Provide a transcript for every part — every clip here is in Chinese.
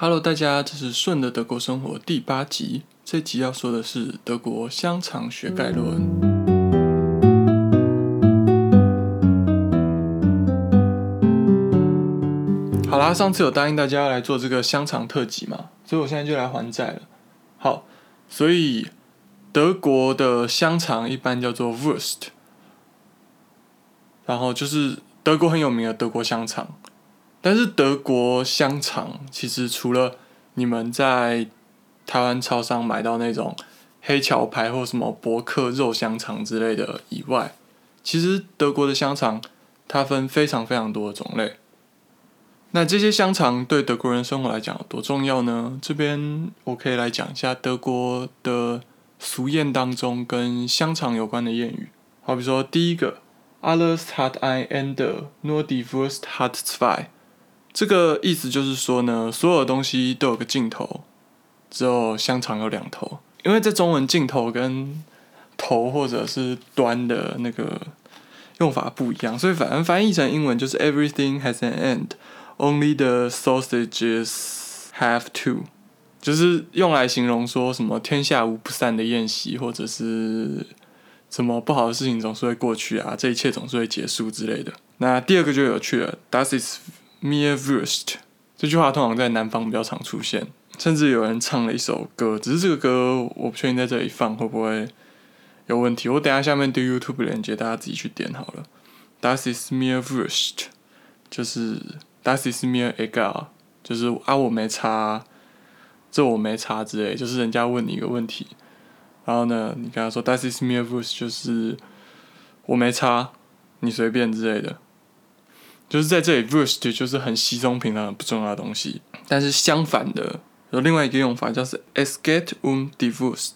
Hello，大家，这是顺的德国生活第八集。这集要说的是德国香肠学概论。好啦，上次有答应大家来做这个香肠特辑嘛，所以我现在就来还债了。好，所以德国的香肠一般叫做 Wurst，然后就是德国很有名的德国香肠。但是德国香肠其实除了你们在台湾超商买到那种黑桥牌或什么伯克肉香肠之类的以外，其实德国的香肠它分非常非常多的种类。那这些香肠对德国人生活来讲有多重要呢？这边我可以来讲一下德国的俗谚当中跟香肠有关的谚语。好比说第一个，Alles hat ein Ende，nur die Wurst hat zwei。这个意思就是说呢，所有东西都有个尽头，只有香肠有两头。因为在中文，尽头跟头或者是端的那个用法不一样，所以反正翻译成英文就是 Everything has an end, only the sausages have to，就是用来形容说什么天下无不散的宴席，或者是什么不好的事情总是会过去啊，这一切总是会结束之类的。那第二个就有趣了，Das ist Mir Wurst 这句话通常在南方比较常出现，甚至有人唱了一首歌，只是这个歌我不确定在这里放会不会有问题。我等下下面丢 YouTube 链接，大家自己去点好了。Das is mir Wurst，就是 Das is mir egal，就是啊我没差，这我没差之类，就是人家问你一个问题，然后呢你跟他说 Das is mir Wurst，就是我没差，你随便之类的。就是在这里，wurst 就是很稀松平常、很不重要的东西。但是相反的，有另外一个用法，叫是 es geht um die Wurst，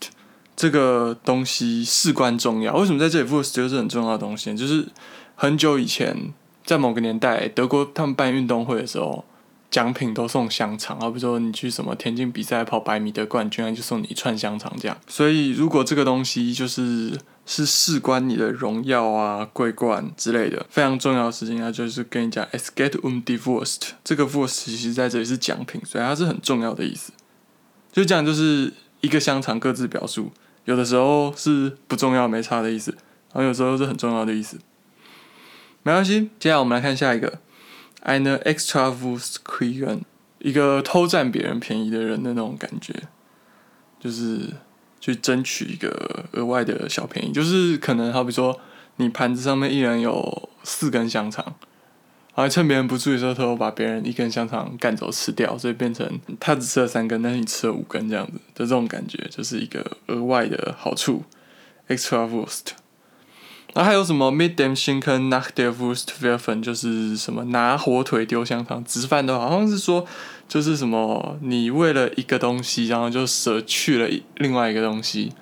这个东西事关重要。为什么在这里 wurst 就是很重要的东西？就是很久以前，在某个年代，德国他们办运动会的时候。奖品都送香肠，好比说你去什么田径比赛跑百米的冠军，就送你一串香肠这样。所以如果这个东西就是是事关你的荣耀啊、桂冠之类的非常重要的事情，那就是跟你讲 “es get um divorced”。这个 voice 其实在这里是奖品，所以它是很重要的意思。就这样，就是一个香肠各自表述，有的时候是不重要、没差的意思，然后有时候是很重要的意思。没关系，接下来我们来看下一个。eine extra Wurst kriegen，一个偷占别人便宜的人的那种感觉，就是去争取一个额外的小便宜，就是可能好比说你盘子上面一人有四根香肠，然后趁别人不注意的时候，偷偷把别人一根香肠赶走吃掉，所以变成他只吃了三根，但是你吃了五根这样子的这种感觉，就是一个额外的好处，extra boost。然后还有什么 “mit dem Schinken nach der Wurst werfen”，就是什么拿火腿丢香肠，直翻的好像是说，就是什么你为了一个东西，然后就舍去了另外一个东西。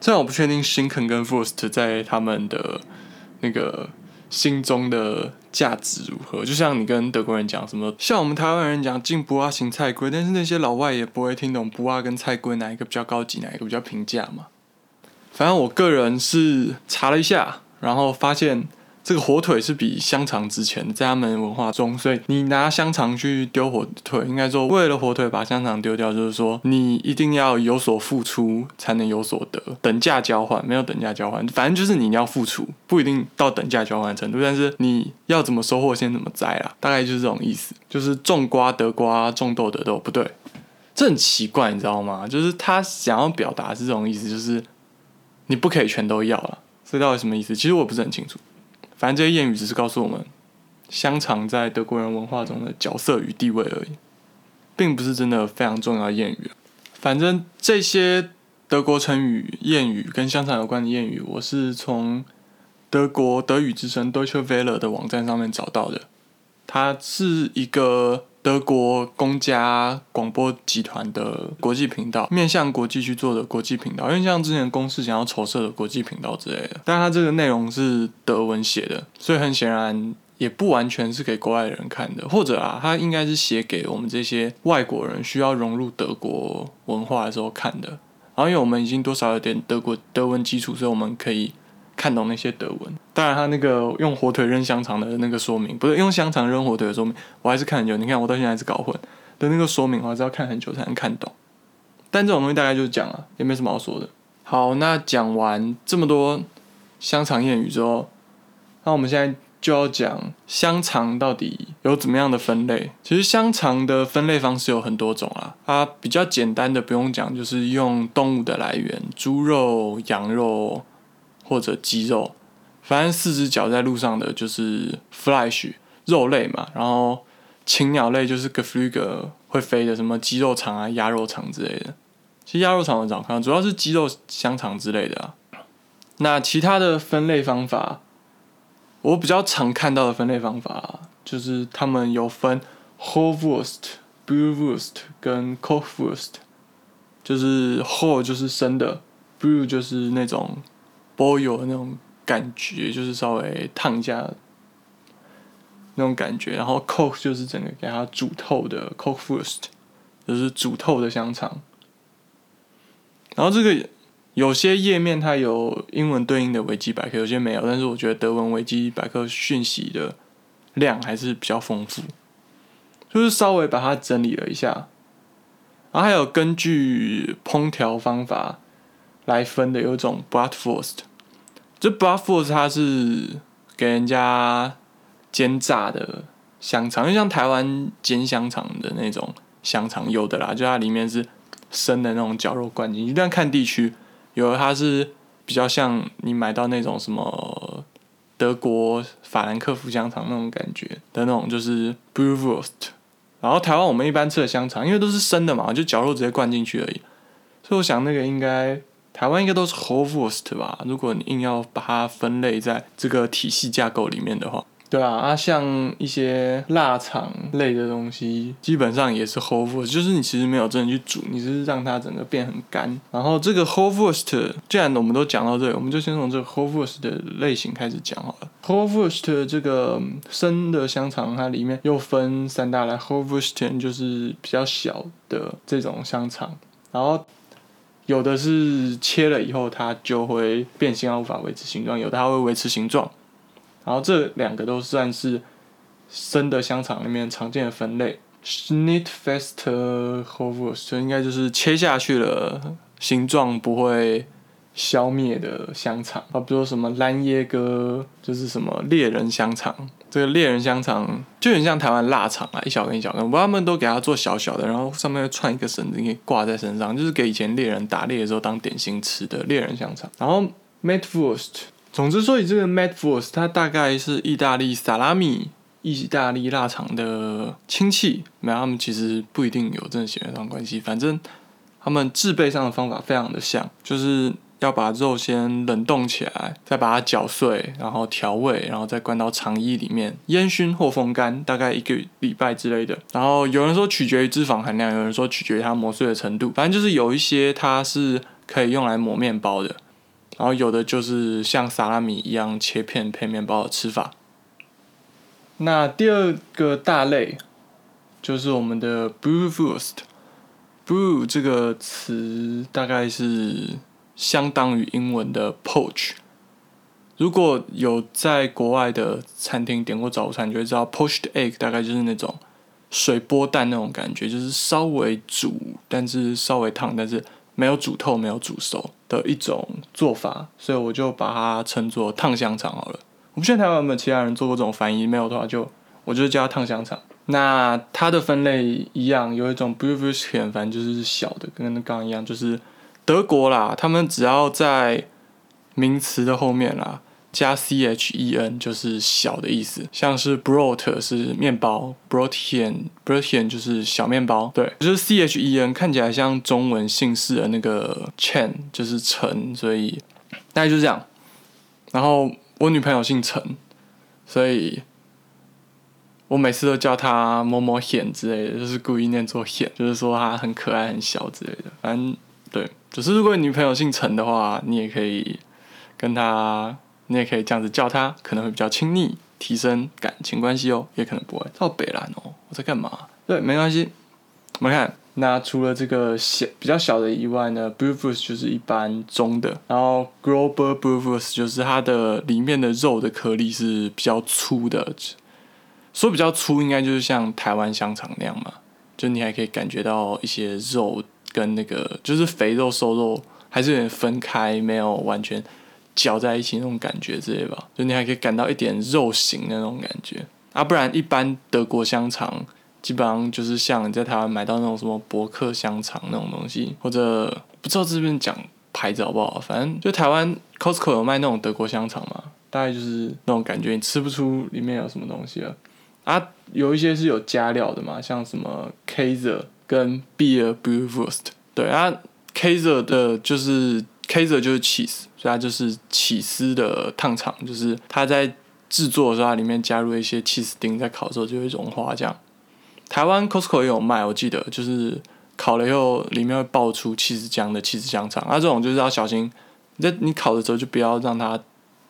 虽然我不确定 Schinken 跟 Wurst 在他们的那个心中的价值如何，就像你跟德国人讲什么，像我们台湾人讲进不啊行菜龟，但是那些老外也不会听懂不啊跟菜龟哪一个比较高级，哪一个比较平价嘛。反正我个人是查了一下。然后发现这个火腿是比香肠值钱，在他们文化中，所以你拿香肠去丢火腿，应该说为了火腿把香肠丢掉，就是说你一定要有所付出才能有所得，等价交换，没有等价交换，反正就是你要付出，不一定到等价交换程度，但是你要怎么收获先怎么摘啦，大概就是这种意思，就是种瓜得瓜，种豆得豆，不对，这很奇怪，你知道吗？就是他想要表达这种意思，就是你不可以全都要了。这到底什么意思？其实我不是很清楚。反正这些谚语只是告诉我们香肠在德国人文化中的角色与地位而已，并不是真的非常重要的谚语。反正这些德国成语、谚语跟香肠有关的谚语，我是从德国德语之声 Deutsche Welle 的网站上面找到的。它是一个。德国公家广播集团的国际频道，面向国际去做的国际频道，因为像之前公司想要筹设的国际频道之类的，但它这个内容是德文写的，所以很显然也不完全是给国外人看的，或者啊，它应该是写给我们这些外国人需要融入德国文化的时候看的。然后因为我们已经多少有点德国德文基础，所以我们可以。看懂那些德文，当然他那个用火腿扔香肠的那个说明，不是用香肠扔火腿的说明，我还是看很久。你看我到现在还是搞混。的那个说明，我还是要看很久才能看懂。但这种东西大概就是讲啊，也没什么好说的。好，那讲完这么多香肠谚语之后，那我们现在就要讲香肠到底有怎么样的分类。其实香肠的分类方式有很多种啊，它比较简单的不用讲，就是用动物的来源，猪肉、羊肉或者鸡肉，反正四只脚在路上的就是 flesh 肉类嘛，然后禽鸟类就是 g e f l u g e 会飞的，什么鸡肉肠啊、鸭肉肠之类的。其实鸭肉肠很少看，主要是鸡肉香肠之类的啊。那其他的分类方法，我比较常看到的分类方法，就是他们有分 whole wurst、blue wurst 跟 cooked wurst。就是 whole 就是生的，blue 就是那种 boil 的那种感觉，就是稍微烫一下那种感觉。然后 cook 就是整个给它煮透的 cooked wurst，就是煮透的香肠。然后这个有些页面它有英文对应的维基百科，有些没有。但是我觉得德文维基百科讯息的量还是比较丰富，就是稍微把它整理了一下。然后还有根据烹调方法来分的，有一种 bratwurst。这 bratwurst 它是给人家煎炸的香肠，就像台湾煎香肠的那种香肠，有的啦，就它里面是。生的那种绞肉灌进去，但看地区，有的它是比较像你买到那种什么德国法兰克福香肠那种感觉的那种，就是 Bratwurst。然后台湾我们一般吃的香肠，因为都是生的嘛，就绞肉直接灌进去而已。所以我想那个应该台湾应该都是 Whole Wurst 吧？如果你硬要把它分类在这个体系架构里面的话。对啊，啊，像一些腊肠类的东西，基本上也是 whole wurst，就是你其实没有真的去煮，你只是让它整个变很干。然后这个 whole wurst，既然我们都讲到这里，我们就先从这个 whole wurst 的类型开始讲好了。whole wurst 这个生的香肠，它里面又分三大类，whole wurst 就是比较小的这种香肠，然后有的是切了以后它就会变形而，无法维持形状；有的它会维持形状。然后这两个都算是生的香肠里面常见的分类，Schnittfest Hovers 应该就是切下去了，形状不会消灭的香肠。啊，比如说什么蓝耶哥，就是什么猎人香肠，这个猎人香肠就很像台湾腊肠啊，一小根一小根，他们都给它做小小的，然后上面会串一个绳子，可以挂在身上，就是给以前猎人打猎的时候当点心吃的猎人香肠。然后 m a t f o r s t 总之，说以这个 m a d f o r c e 它大概是意大利萨拉米、意大利腊肠的亲戚，没有他们其实不一定有真的血缘上关系。反正他们制备上的方法非常的像，就是要把肉先冷冻起来，再把它搅碎，然后调味，然后再灌到肠衣里面烟熏或风干，大概一个礼拜之类的。然后有人说取决于脂肪含量，有人说取决于它磨碎的程度，反正就是有一些它是可以用来磨面包的。然后有的就是像萨拉米一样切片配面包的吃法。那第二个大类就是我们的 Bratwurst。Brat 这个词大概是相当于英文的 poach。如果有在国外的餐厅点过早餐，就会知道 poached egg 大概就是那种水波蛋那种感觉，就是稍微煮，但是稍微烫，但是。没有煮透、没有煮熟的一种做法，所以我就把它称作烫香肠好了。我不确定台湾有没有其他人做过这种翻译，没有的话就我就叫它烫香肠。那它的分类一样，有一种 b r e v i s h 反正就是小的，跟刚刚一样，就是德国啦，他们只要在名词的后面啦。加 c h e n 就是小的意思，像是 brot 是面包，brotian brotian 就是小面包，对，就是 c h e n 看起来像中文姓氏的那个 Chen 就是陈，所以大概就是这样。然后我女朋友姓陈，所以我每次都叫她某某显之类的，就是故意念作显，就是说她很可爱、很小之类的。反正，只是如果你女朋友姓陈的话，你也可以跟她。你也可以这样子叫她，可能会比较亲昵，提升感情关系哦，也可能不会。到北兰哦，我在干嘛？对，没关系。我们看，那除了这个小比较小的以外呢 b r u f u s 就是一般中的，然后 Global b r u f u s 就是它的里面的肉的颗粒是比较粗的。说比较粗，应该就是像台湾香肠那样嘛。就你还可以感觉到一些肉跟那个就是肥肉瘦肉还是有点分开，没有完全搅在一起那种感觉之类吧。就你还可以感到一点肉型的那种感觉啊，不然一般德国香肠基本上就是像你在台湾买到那种什么伯克香肠那种东西，或者不知道这边讲牌子好不好，反正就台湾 Costco 有卖那种德国香肠嘛，大概就是那种感觉，你吃不出里面有什么东西了。啊，有一些是有加料的嘛，像什么 Kaiser 跟 Beer Brewurst，对啊，Kaiser 的就是 Kaiser 就是 cheese，所以它就是起司的烫肠，就是它在制作的时候，它里面加入一些 cheese 丁，在烤的时候就会融化这样。台湾 Costco 也有卖，我记得就是烤了以后里面会爆出 cheese 浆的起司香肠，啊，这种就是要小心，在你烤的时候就不要让它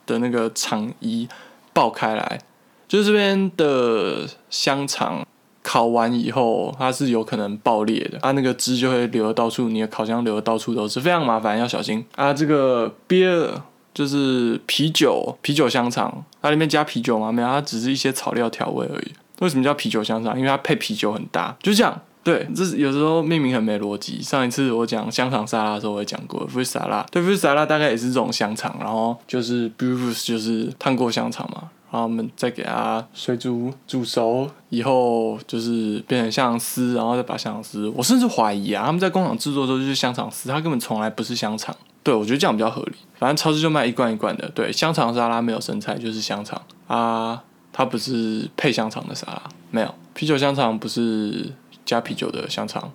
的那个肠衣爆开来。就是这边的香肠烤完以后，它是有可能爆裂的，它那个汁就会流的到处，你的烤箱流的到处都是，非常麻烦，要小心啊。这个 beer 就是啤酒，啤酒香肠，它里面加啤酒吗？没有，它只是一些草料调味而已。为什么叫啤酒香肠？因为它配啤酒很搭，就这样。对，这有时候命名很没逻辑。上一次我讲香肠沙拉的时候，我也讲过 f r u i t 沙拉，对 f r u i t 沙拉大概也是这种香肠，然后就是 b r e w s 就是烫过香肠嘛。然后我们再给它水煮煮熟以后，就是变成香肠丝，然后再把香肠丝。我甚至怀疑啊，他们在工厂制作的时候就是香肠丝，它根本从来不是香肠。对我觉得这样比较合理。反正超市就卖一罐一罐的。对，香肠沙拉没有生菜就是香肠啊，它不是配香肠的沙拉，没有啤酒香肠不是加啤酒的香肠。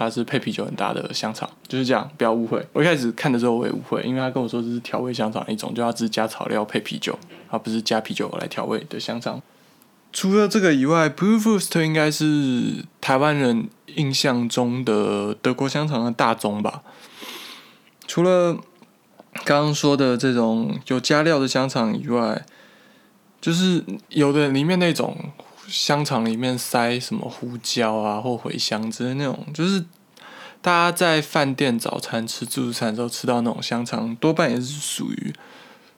它是配啤酒很大的香肠，就是这样，不要误会。我一开始看的时候我也误会，因为他跟我说这是调味香肠一种，就要只是加草料配啤酒，而不是加啤酒来调味的香肠。除了这个以外 b r e w f u s t 应该是台湾人印象中的德国香肠的大宗吧。除了刚刚说的这种有加料的香肠以外，就是有的里面那种。香肠里面塞什么胡椒啊或茴香之类那种，就是大家在饭店早餐吃自助餐的时候吃到那种香肠，多半也是属于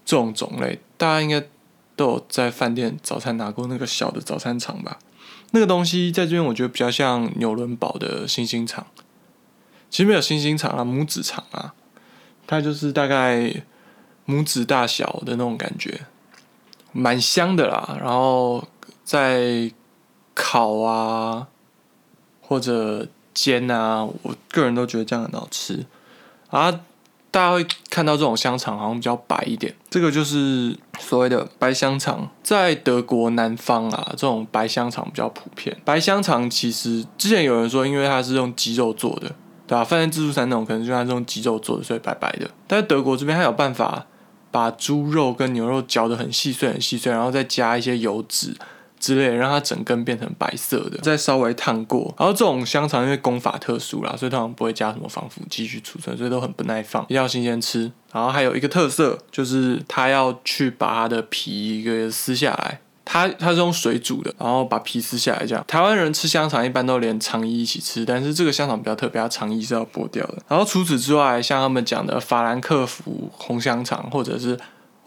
这种种类。大家应该都有在饭店早餐拿过那个小的早餐肠吧？那个东西在这边我觉得比较像纽伦堡的星星肠，其实没有星星肠啊，拇指肠啊，它就是大概拇指大小的那种感觉，蛮香的啦。然后。在烤啊，或者煎啊，我个人都觉得这样很好吃啊。大家会看到这种香肠好像比较白一点，这个就是所谓的白香肠。在德国南方啊，这种白香肠比较普遍。白香肠其实之前有人说，因为它是用鸡肉做的，对吧？饭店自助餐那种可能就是用鸡肉做的，所以白白的。但是德国这边它有办法把猪肉跟牛肉嚼得很细碎、很细碎，然后再加一些油脂。之类，让它整根变成白色的，再稍微烫过。然后这种香肠因为工法特殊啦，所以通常不会加什么防腐剂去储存，所以都很不耐放，一定要新鲜吃。然后还有一个特色就是它要去把它的皮一个撕下来，它它是用水煮的，然后把皮撕下来这样。台湾人吃香肠一般都连肠衣一起吃，但是这个香肠比较特别，它肠衣是要剥掉的。然后除此之外，像他们讲的法兰克福红香肠或者是。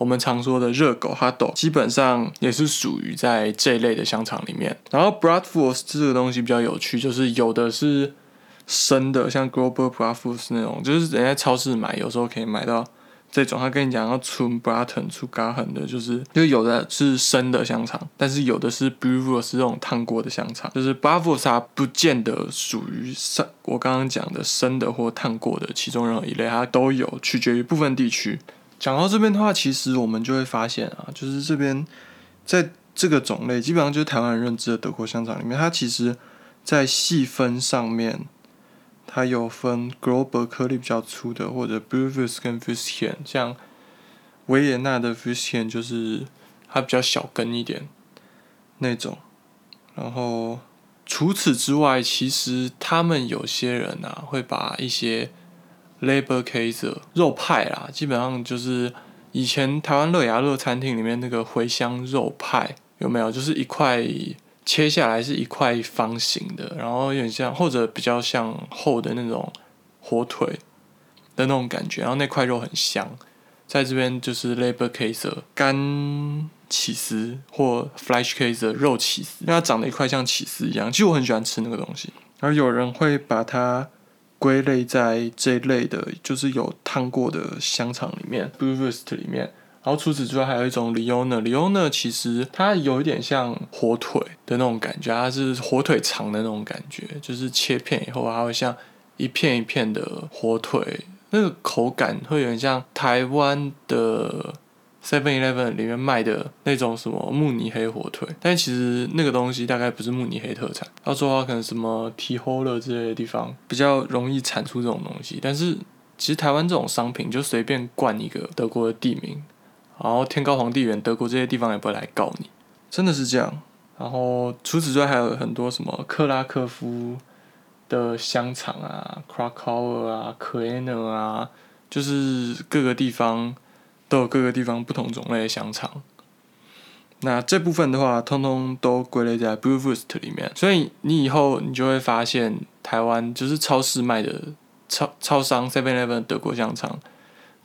我们常说的热狗 hot dog 基本上也是属于在这一类的香肠里面。然后 bratwurst 这个东西比较有趣，就是有的是生的，像 Global bratwurst 那种，就是人家超市买，有时候可以买到这种。他跟你讲要出 braten 出 gahen 的，就是就有的是生的香肠，但是有的是 bratwurst 这种烫过的香肠。就是 bratwurst 它不见得属于生，我刚刚讲的生的或烫过的其中任何一类，它都有，取决于部分地区。讲到这边的话，其实我们就会发现啊，就是这边在这个种类，基本上就是台湾人认知的德国香肠里面，它其实，在细分上面，它有分 Global 颗粒比较粗的，或者 b u v u s 跟 f u s t i a n 像维也纳的 f u s t i a n 就是它比较小根一点那种。然后除此之外，其实他们有些人啊，会把一些 Labor caser 肉派啦，基本上就是以前台湾乐雅乐餐厅里面那个茴香肉派，有没有？就是一块切下来是一块方形的，然后有点像或者比较像厚的那种火腿的那种感觉，然后那块肉很香，在这边就是 Labor Case 干起司或 Flash caser 肉起司，因为它长得一块像起司一样，其实我很喜欢吃那个东西。而有人会把它归类在这一类的，就是有烫过的香肠里面 b l u e r s t 里面。然后除此之外，还有一种 Leona，Leona 其实它有一点像火腿的那种感觉，它是火腿肠的那种感觉，就是切片以后，它会像一片一片的火腿，那个口感会有点像台湾的 Seven Eleven 里面卖的那种什么慕尼黑火腿，但其实那个东西大概不是慕尼黑特产，要说的话可能什么 T h o l e r 之类的地方比较容易产出这种东西，但是其实台湾这种商品就随便冠一个德国的地名。然后天高皇帝远，德国这些地方也不会来告你，真的是这样。然后除此之外，还有很多什么克拉科夫的香肠啊，Krakow 啊 k e n e r 啊，就是各个地方都有各个地方不同种类的香肠。那这部分的话，通通都归类在 Blue Wurst 里面。所以你以后你就会发现，台湾就是超市卖的超超商 Seven Eleven 德国香肠。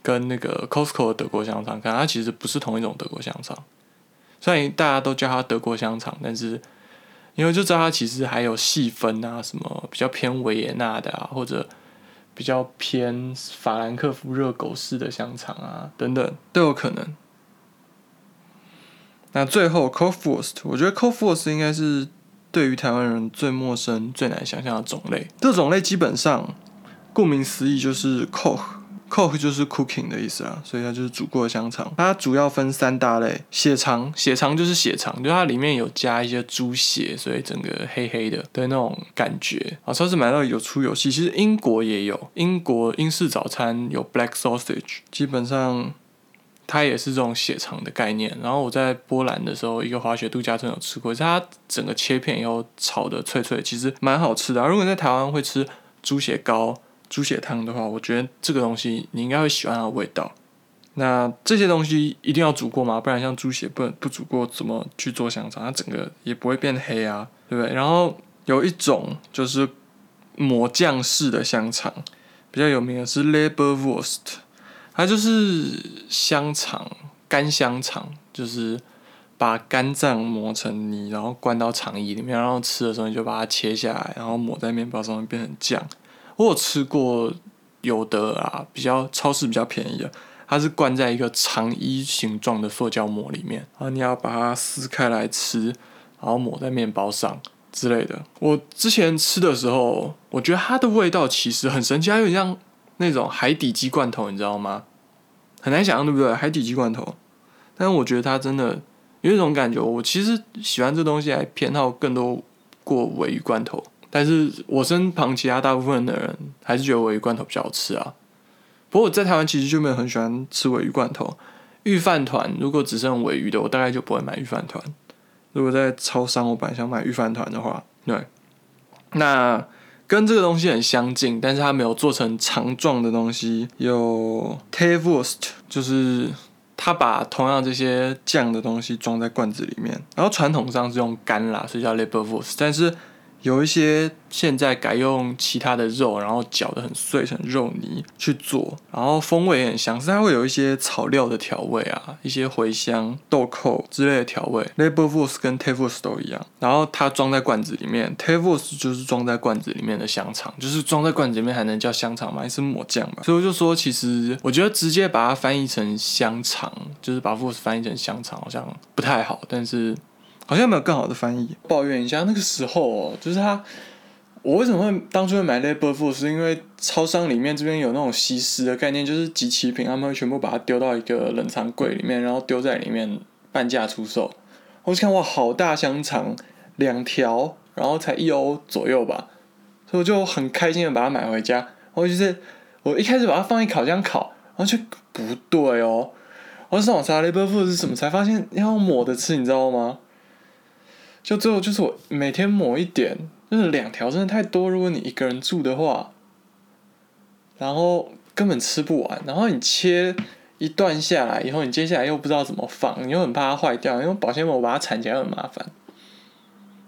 跟那个 Costco 的德国香肠，看它其实不是同一种德国香肠。虽然大家都叫它德国香肠，但是因为就知道它其实还有细分啊，什么比较偏维也纳的啊，或者比较偏法兰克福热狗式的香肠啊，等等都有可能。那最后 c o f o r s t 我觉得 c o f o r s t 应该是对于台湾人最陌生、最难想象的种类。这种类基本上顾名思义就是 “coke”，。Cook 就是 cooking 的意思啊，所以它就是煮过的香肠。它主要分三大类：血肠，血肠就是血肠，就它里面有加一些猪血，所以整个黑黑的的那种感觉。啊，超市买到有粗有细，其实英国也有，英国英式早餐有 black sausage，基本上它也是这种血肠的概念。然后我在波兰的时候，一个滑雪度假村有吃过，它整个切片以后炒的脆脆，其实蛮好吃的。如果在台湾会吃猪血糕。猪血汤的话，我觉得这个东西你应该会喜欢它的味道。那这些东西一定要煮过吗？不然像猪血不不煮过怎么去做香肠？它整个也不会变黑啊，对不对？然后有一种就是抹酱式的香肠，比较有名的是 Leberwurst，它就是香肠干香肠，就是把肝脏磨成泥，然后灌到肠衣里面，然后吃的时候你就把它切下来，然后抹在面包上面变成酱。我有吃过有的啊，比较超市比较便宜的，它是灌在一个长衣形状的塑胶膜里面，然后你要把它撕开来吃，然后抹在面包上之类的。我之前吃的时候，我觉得它的味道其实很神奇，它有点像那种海底鸡罐头，你知道吗？很难想象，对不对？海底鸡罐头，但是我觉得它真的有一种感觉，我其实喜欢这东西，还偏好更多过尾鱼罐头。但是我身旁其他大部分的人还是觉得尾鱼罐头比较好吃啊。不过我在台湾其实就没有很喜欢吃尾鱼罐头。御饭团如果只剩尾鱼的，我大概就不会买御饭团。如果在超商我本来想买御饭团的话，对，那跟这个东西很相近，但是它没有做成肠状的东西。有 t a v u r s t 就是它把同样这些酱的东西装在罐子里面，然后传统上是用干啦，所以叫 l a b e r w u r s t 但是。有一些现在改用其他的肉，然后搅得很碎成肉泥去做，然后风味也很香，是它会有一些草料的调味啊，一些茴香、豆蔻之类的调味。Leberwurst 跟 Tavus 都一样，然后它装在罐子里面，Tavus 就是装在罐子里面的香肠，就是装在罐子里面还能叫香肠吗？还是抹酱吧？所以我就说，其实我觉得直接把它翻译成香肠，就是把 verse 翻译成香肠，好像不太好，但是。好像没有更好的翻译。抱怨一下，那个时候哦，就是他，我为什么会当初会买 Labor f o o 是因为超商里面这边有那种稀释的概念，就是集齐品，他们会全部把它丢到一个冷藏柜里面，然后丢在里面半价出售。我就看哇，好大香肠，两条，然后才一欧左右吧，所以我就很开心的把它买回家。然后就是我一开始把它放进烤箱烤，然后就不对哦，我上网查 Labor f o o 是什么，才发现要抹的吃，你知道吗？就最后就是我每天抹一点，就是两条真的太多。如果你一个人住的话，然后根本吃不完。然后你切一段下来以后，你接下来又不知道怎么放，你又很怕它坏掉，因为保鲜膜把它缠起来很麻烦。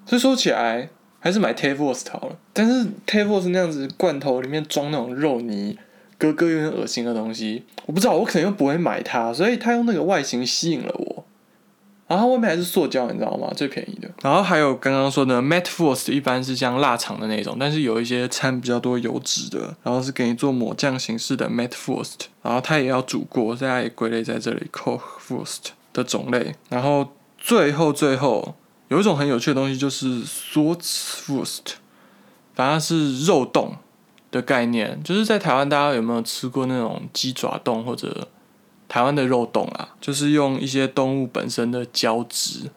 所以说起来还是买 t a v o s 好了。但是 t a v o s 那样子罐头里面装那种肉泥，咯咯有点恶心的东西，我不知道，我可能又不会买它，所以它用那个外形吸引了我。然后它外面还是塑胶，你知道吗？最便宜的。然后还有刚刚说的 Matte Frost，一般是像腊肠的那种，但是有一些掺比较多油脂的，然后是给你做抹酱形式的 Matte Frost，然后它也要煮过，所以它也归类在这里 Cold Frost 的种类。然后最后最后有一种很有趣的东西，就是 Salt Frost，反正是肉冻的概念，就是在台湾大家有没有吃过那种鸡爪冻或者？台湾的肉冻啊，就是用一些动物本身的胶质，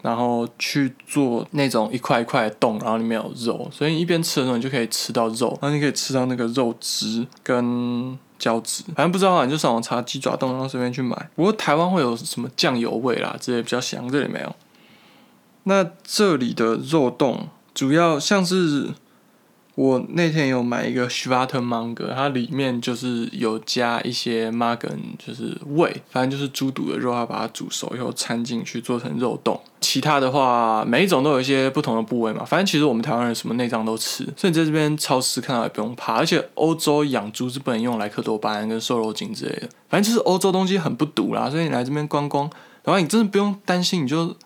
然后去做那种一块一块的冻，然后里面有肉，所以你一边吃的时候，你就可以吃到肉，然后你可以吃到那个肉汁跟胶质。反正不知道啊，你就上网查鸡爪冻，然后随便去买。不过台湾会有什么酱油味啦，这些比较香，这里没有。那这里的肉冻主要像是。我那天有买一个 s h v a t e r m a n g e 它里面就是有加一些 margan，就是胃，反正就是猪肚的肉，它把它煮熟以后掺进去做成肉冻。其他的话，每一种都有一些不同的部位嘛。反正其实我们台湾人什么内脏都吃，所以你在这边超市看到也不用怕。而且欧洲养猪是不能用莱克多巴胺跟瘦肉精之类的，反正就是欧洲东西很不毒啦。所以你来这边观光，然后你真的不用担心，你就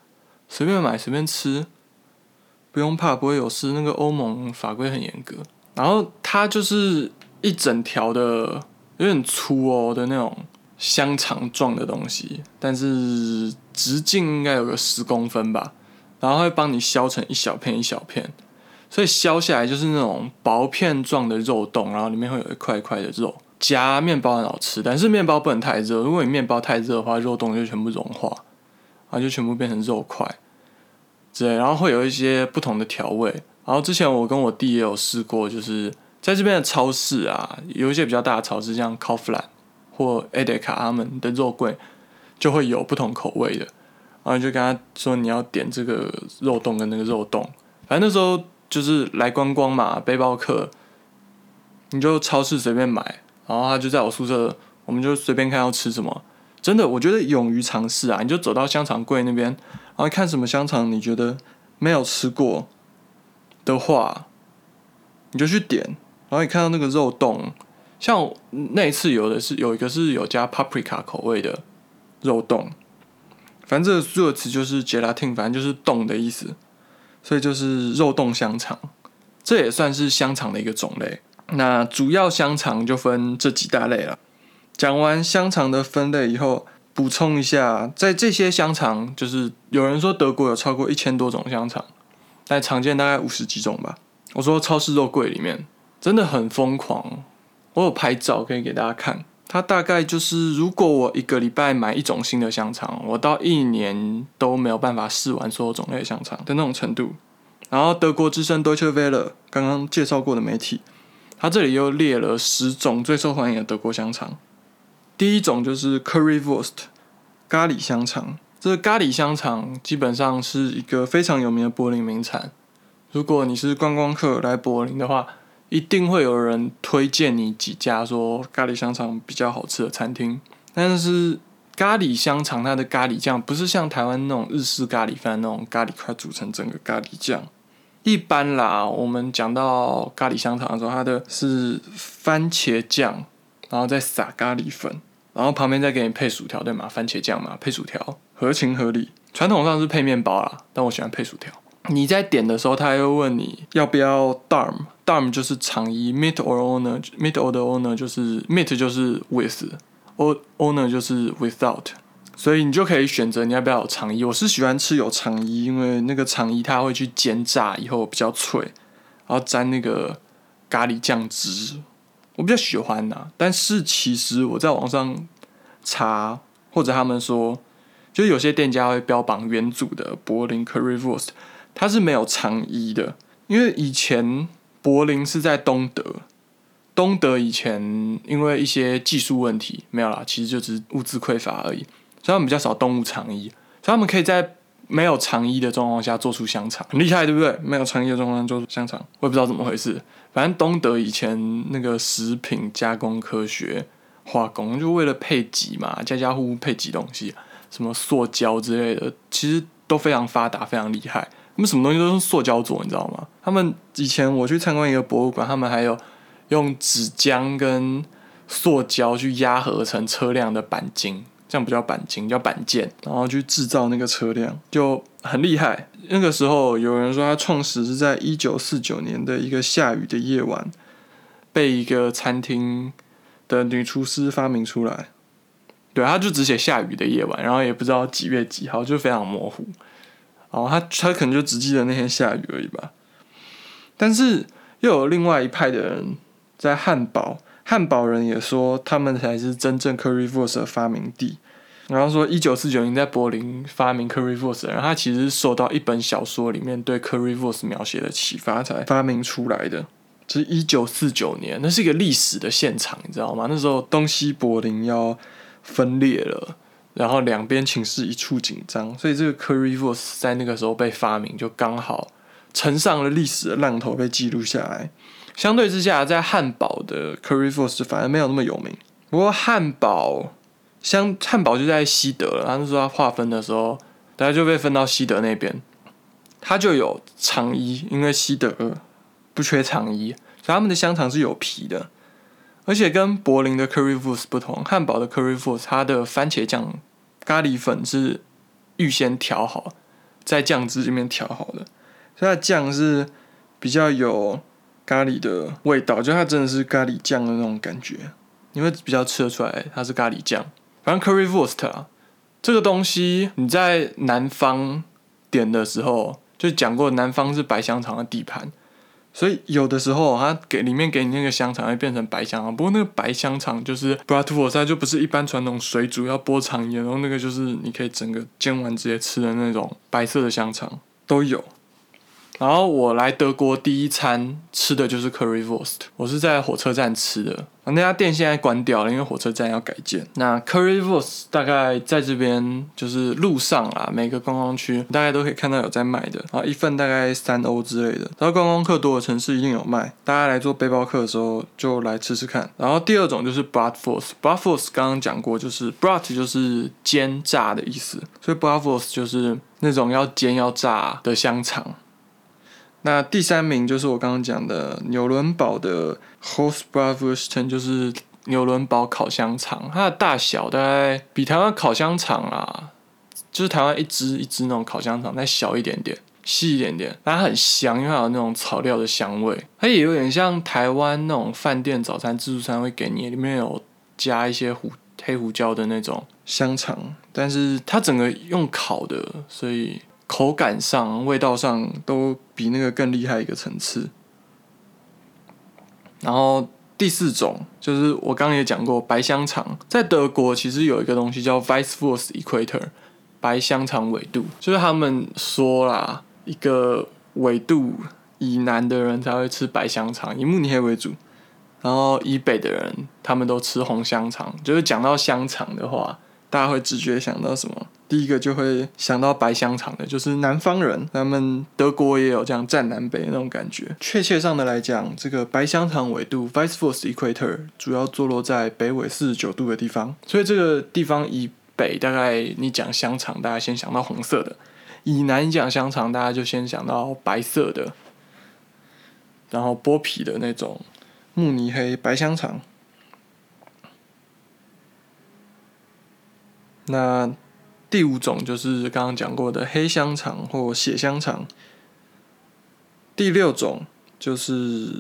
随便买随便吃。不用怕，不会有事。那个欧盟法规很严格，然后它就是一整条的，有点粗哦的那种香肠状的东西，但是直径应该有个十公分吧。然后会帮你削成一小片一小片，所以削下来就是那种薄片状的肉冻，然后里面会有一块一块的肉。夹面包很好吃，但是面包不能太热，如果你面包太热的话，肉冻就全部融化，然后就全部变成肉块。对，然后会有一些不同的调味。然后之前我跟我弟也有试过，就是在这边的超市啊，有一些比较大的超市，像 Kaufland 或 Edeka 他们的肉桂就会有不同口味的。然后就跟他说你要点这个肉冻跟那个肉冻。反正那时候就是来观光嘛，背包客，你就超市随便买。然后他就在我宿舍，我们就随便看要吃什么。真的，我觉得勇于尝试啊！你就走到香肠柜那边，然后看什么香肠，你觉得没有吃过的话，你就去点。然后你看到那个肉冻，像那一次有的是有一个是有加 paprika 口味的肉冻，反正这个词就是 gelatin，反正就是冻的意思，所以就是肉冻香肠，这也算是香肠的一个种类。那主要香肠就分这几大类了。讲完香肠的分类以后，补充一下，在这些香肠，就是有人说德国有超过一千多种香肠，但常见大概五十几种吧。我说超市肉柜里面真的很疯狂，我有拍照可以给大家看。它大概就是，如果我一个礼拜买一种新的香肠，我到一年都没有办法试完所有种类的香肠的那种程度。然后德国之声 Deutsche Welle 刚刚介绍过的媒体，它这里又列了十种最受欢迎的德国香肠。第一种就是 Currywurst 咖喱香肠，这个咖喱香肠基本上是一个非常有名的柏林名产。如果你是观光客来柏林的话，一定会有人推荐你几家说咖喱香肠比较好吃的餐厅。但是咖喱香肠它的咖喱酱不是像台湾那种日式咖喱饭那种咖喱块组成整个咖喱酱。一般啦，我们讲到咖喱香肠的时候，它的是番茄酱，然后再撒咖喱粉。然后旁边再给你配薯条，对吗？番茄酱嘛，配薯条，合情合理。传统上是配面包啦，但我喜欢配薯条。你在点的时候，他又问你要不要 darm，darm 就是肠衣，meat or owner，meat or the owner 就是 meat 就是 with，o owner 就是 without，所以你就可以选择你要不要有肠衣。我是喜欢吃有肠衣，因为那个肠衣它会去煎炸以后比较脆，然后沾那个咖喱酱汁。我比较喜欢呐，但是其实我在网上查，或者他们说，就有些店家会标榜原组的柏林 Currywurst，它是没有肠衣的，因为以前柏林是在东德，东德以前因为一些技术问题没有啦，其实就只是物资匮乏而已，所以他们比较少动物肠衣，所以他们可以在没有肠衣的状况下做出香肠，很厉害，对不对？没有肠衣的状况下做出香肠，我也不知道怎么回事。反正东德以前那个食品加工科学、化工，就为了配给嘛，家家户户配给东西，什么塑胶之类的，其实都非常发达，非常厉害。他们什么东西都用塑胶做，你知道吗？他们以前我去参观一个博物馆，他们还有用纸浆跟塑胶去压合成车辆的钣金，这样不叫钣金，叫钣件，然后去制造那个车辆，就很厉害。那个时候有人说，他创始是在一九四九年的一个下雨的夜晚，被一个餐厅的女厨师发明出来。对，他就只写下雨的夜晚，然后也不知道几月几号，就非常模糊。哦，他他可能就只记得那天下雨而已吧。但是又有另外一派的人在汉堡，汉堡人也说他们才是真正 Currywurst 的发明地。然后说一九四九年在柏林发明 Currywurst，然后他其实受到一本小说里面对 Currywurst 描写的启发才发明出来的。这是一九四九年，那是一个历史的现场，你知道吗？那时候东西柏林要。分裂了，然后两边情势一处紧张，所以这个 Currywurst 在那个时候被发明，就刚好乘上了历史的浪头，被记录下来。相对之下，在汉堡的 Curry Force 反而没有那么有名。不过汉堡相汉堡就在西德了，他说他划分的时候，大家就被分到西德那边，他就有肠衣，因为西德不缺肠衣，所以他们的香肠是有皮的。而且跟柏林的 Curry Force 不同，汉堡的 Curry Force 它的番茄酱咖喱粉是预先调好，在酱汁里面调好的，所以它酱是比较有咖喱的味道，就它真的是咖喱酱的那种感觉，你会比较吃得出来它是咖喱酱。反正 Currywurst 啊，这个东西你在南方点的时候就讲过，南方是白香肠的地盘。所以有的时候，它给里面给你那个香肠会变成白香肠，不过那个白香肠就是 bratwurst，就不是一般传统水煮要剥肠衣，然后那个就是你可以整个煎完直接吃的那种白色的香肠都有。然后我来德国第一餐吃的就是 Currywurst，我是在火车站吃的。那家店现在关掉了，因为火车站要改建。那 Currywurst 大概在这边就是路上啊，每个观光区大概都可以看到有在卖的。然后一份大概三欧之类的，然后观光客多的城市一定有卖。大家来做背包客的时候就来吃吃看。然后第二种就是 Bratwurst，Bratwurst 刚刚讲过，就是 Brat 就是煎炸的意思，所以 Bratwurst 就是那种要煎要炸的香肠。那第三名就是我刚刚讲的纽伦堡的 Hostbratwurst，就是纽伦堡烤香肠。它的大小大概比台湾烤香肠啊，就是台湾一只一只那种烤香肠再小一点点，细一点点。它很香，因为它有那种草料的香味。它也有点像台湾那种饭店早餐自助餐会给你，里面有加一些胡黑胡椒的那种香肠，但是它整个用烤的，所以。口感上、味道上都比那个更厉害一个层次。然后第四种就是我刚刚也讲过，白香肠在德国其实有一个东西叫 Vice Force Equator，白香肠纬度，就是他们说啦，一个纬度以南的人才会吃白香肠，以慕尼黑为主，然后以北的人他们都吃红香肠。就是讲到香肠的话，大家会直觉想到什么？第一个就会想到白香肠的，就是南方人，他们德国也有这样占南北那种感觉。确切上的来讲，这个白香肠纬度 v i c e f o r c e Equator） 主要坐落在北纬四十九度的地方，所以这个地方以北，大概你讲香肠，大家先想到红色的；以南讲香肠，大家就先想到白色的，然后剥皮的那种慕尼黑白香肠。那。第五种就是刚刚讲过的黑香肠或血香肠。第六种就是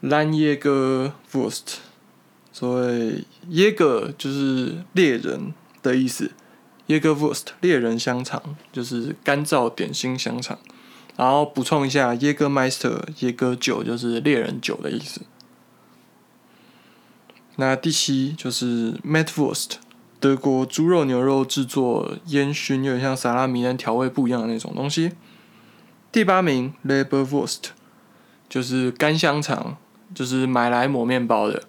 蓝耶格 Wurst，所谓耶格就是猎人的意思，耶格 Wurst 猎人香肠就是干燥点心香肠。然后补充一下，耶格 Meister 耶格酒就是猎人酒的意思。那第七就是 Metwurst。德国猪肉、牛肉制作烟熏，有点像萨拉米，但调味不一样的那种东西。第八名，Leberwurst，就是干香肠，就是买来抹面包的。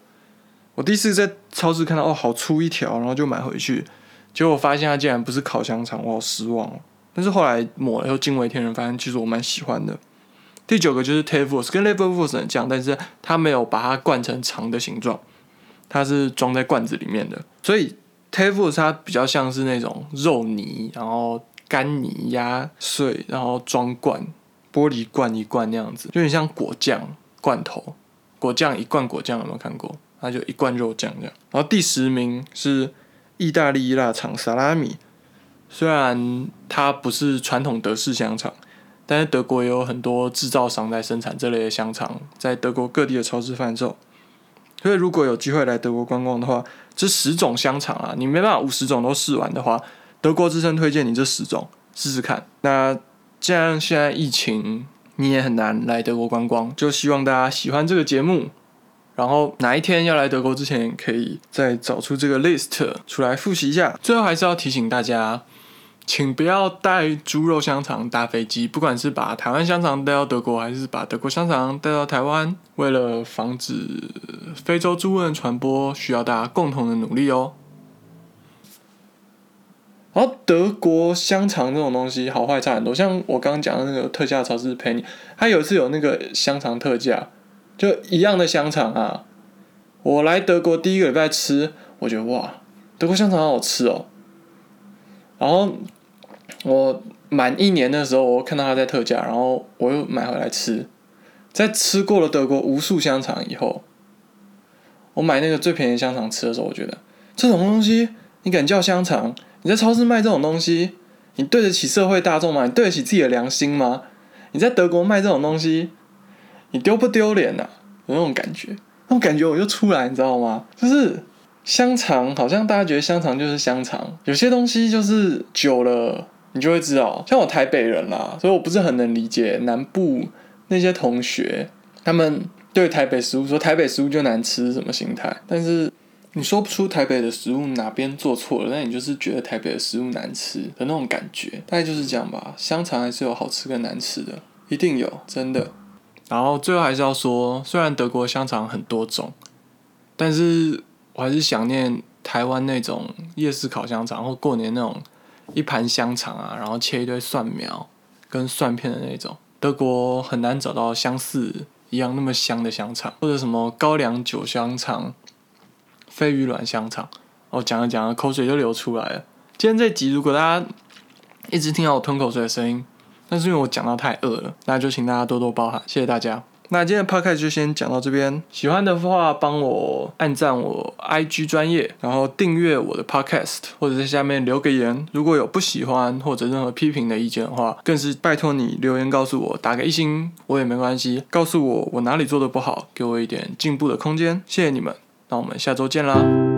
我第一次在超市看到，哦，好粗一条，然后就买回去，结果发现它竟然不是烤香肠，我好失望。但是后来抹了以后惊为天人，发现其实我蛮喜欢的。第九个就是 t a v e r w u s 跟 Leberwurst 很像，但是它没有把它灌成肠的形状，它是装在罐子里面的，所以。T a f u 它比较像是那种肉泥，然后干泥压碎，然后装罐，玻璃罐一罐那样子，有点像果酱罐头，果酱一罐果酱有没有看过？它就一罐肉酱这样。然后第十名是意大利腊肠萨拉米。虽然它不是传统德式香肠，但是德国也有很多制造商在生产这类的香肠，在德国各地的超市贩售。所以如果有机会来德国观光的话，这十种香肠啊，你没办法五十种都试完的话，德国之声推荐你这十种试试看。那既然现在疫情，你也很难来德国观光，就希望大家喜欢这个节目。然后哪一天要来德国之前，可以再找出这个 list 出来复习一下。最后还是要提醒大家，请不要带猪肉香肠搭飞机，不管是把台湾香肠带到德国，还是把德国香肠带到台湾，为了防止非洲猪瘟传播，需要大家共同的努力哦。然后德国香肠这种东西好坏差很多，像我刚刚讲的那个特价超市陪你，它有一次有那个香肠特价。就一样的香肠啊！我来德国第一个礼拜吃，我觉得哇，德国香肠好好吃哦。然后我满一年的时候，我看到它在特价，然后我又买回来吃。在吃过了德国无数香肠以后，我买那个最便宜香肠吃的时候，我觉得这种东西你敢叫香肠？你在超市卖这种东西，你对得起社会大众吗？你对得起自己的良心吗？你在德国卖这种东西？你丢不丢脸呐？有那种感觉，那种感觉我就出来，你知道吗？就是香肠，好像大家觉得香肠就是香肠，有些东西就是久了你就会知道。像我台北人啦，所以我不是很能理解南部那些同学，他们对台北食物说台北食物就难吃什么心态。但是你说不出台北的食物哪边做错了，那你就是觉得台北的食物难吃的那种感觉，大概就是这样吧。香肠还是有好吃跟难吃的，一定有，真的。然后最后还是要说，虽然德国香肠很多种，但是我还是想念台湾那种夜市烤香肠，或过年那种一盘香肠啊，然后切一堆蒜苗跟蒜片的那种。德国很难找到相似一样那么香的香肠，或者什么高粱酒香肠、飞鱼卵香肠。我讲着讲着口水就流出来了。今天这集如果大家一直听到我吞口水的声音，但是因为我讲到太饿了，那就请大家多多包涵，谢谢大家。那今天的 podcast 就先讲到这边，喜欢的话帮我按赞我 IG 专业，然后订阅我的 podcast，或者在下面留个言。如果有不喜欢或者任何批评的意见的话，更是拜托你留言告诉我，打个一星我也没关系，告诉我我哪里做的不好，给我一点进步的空间。谢谢你们，那我们下周见啦。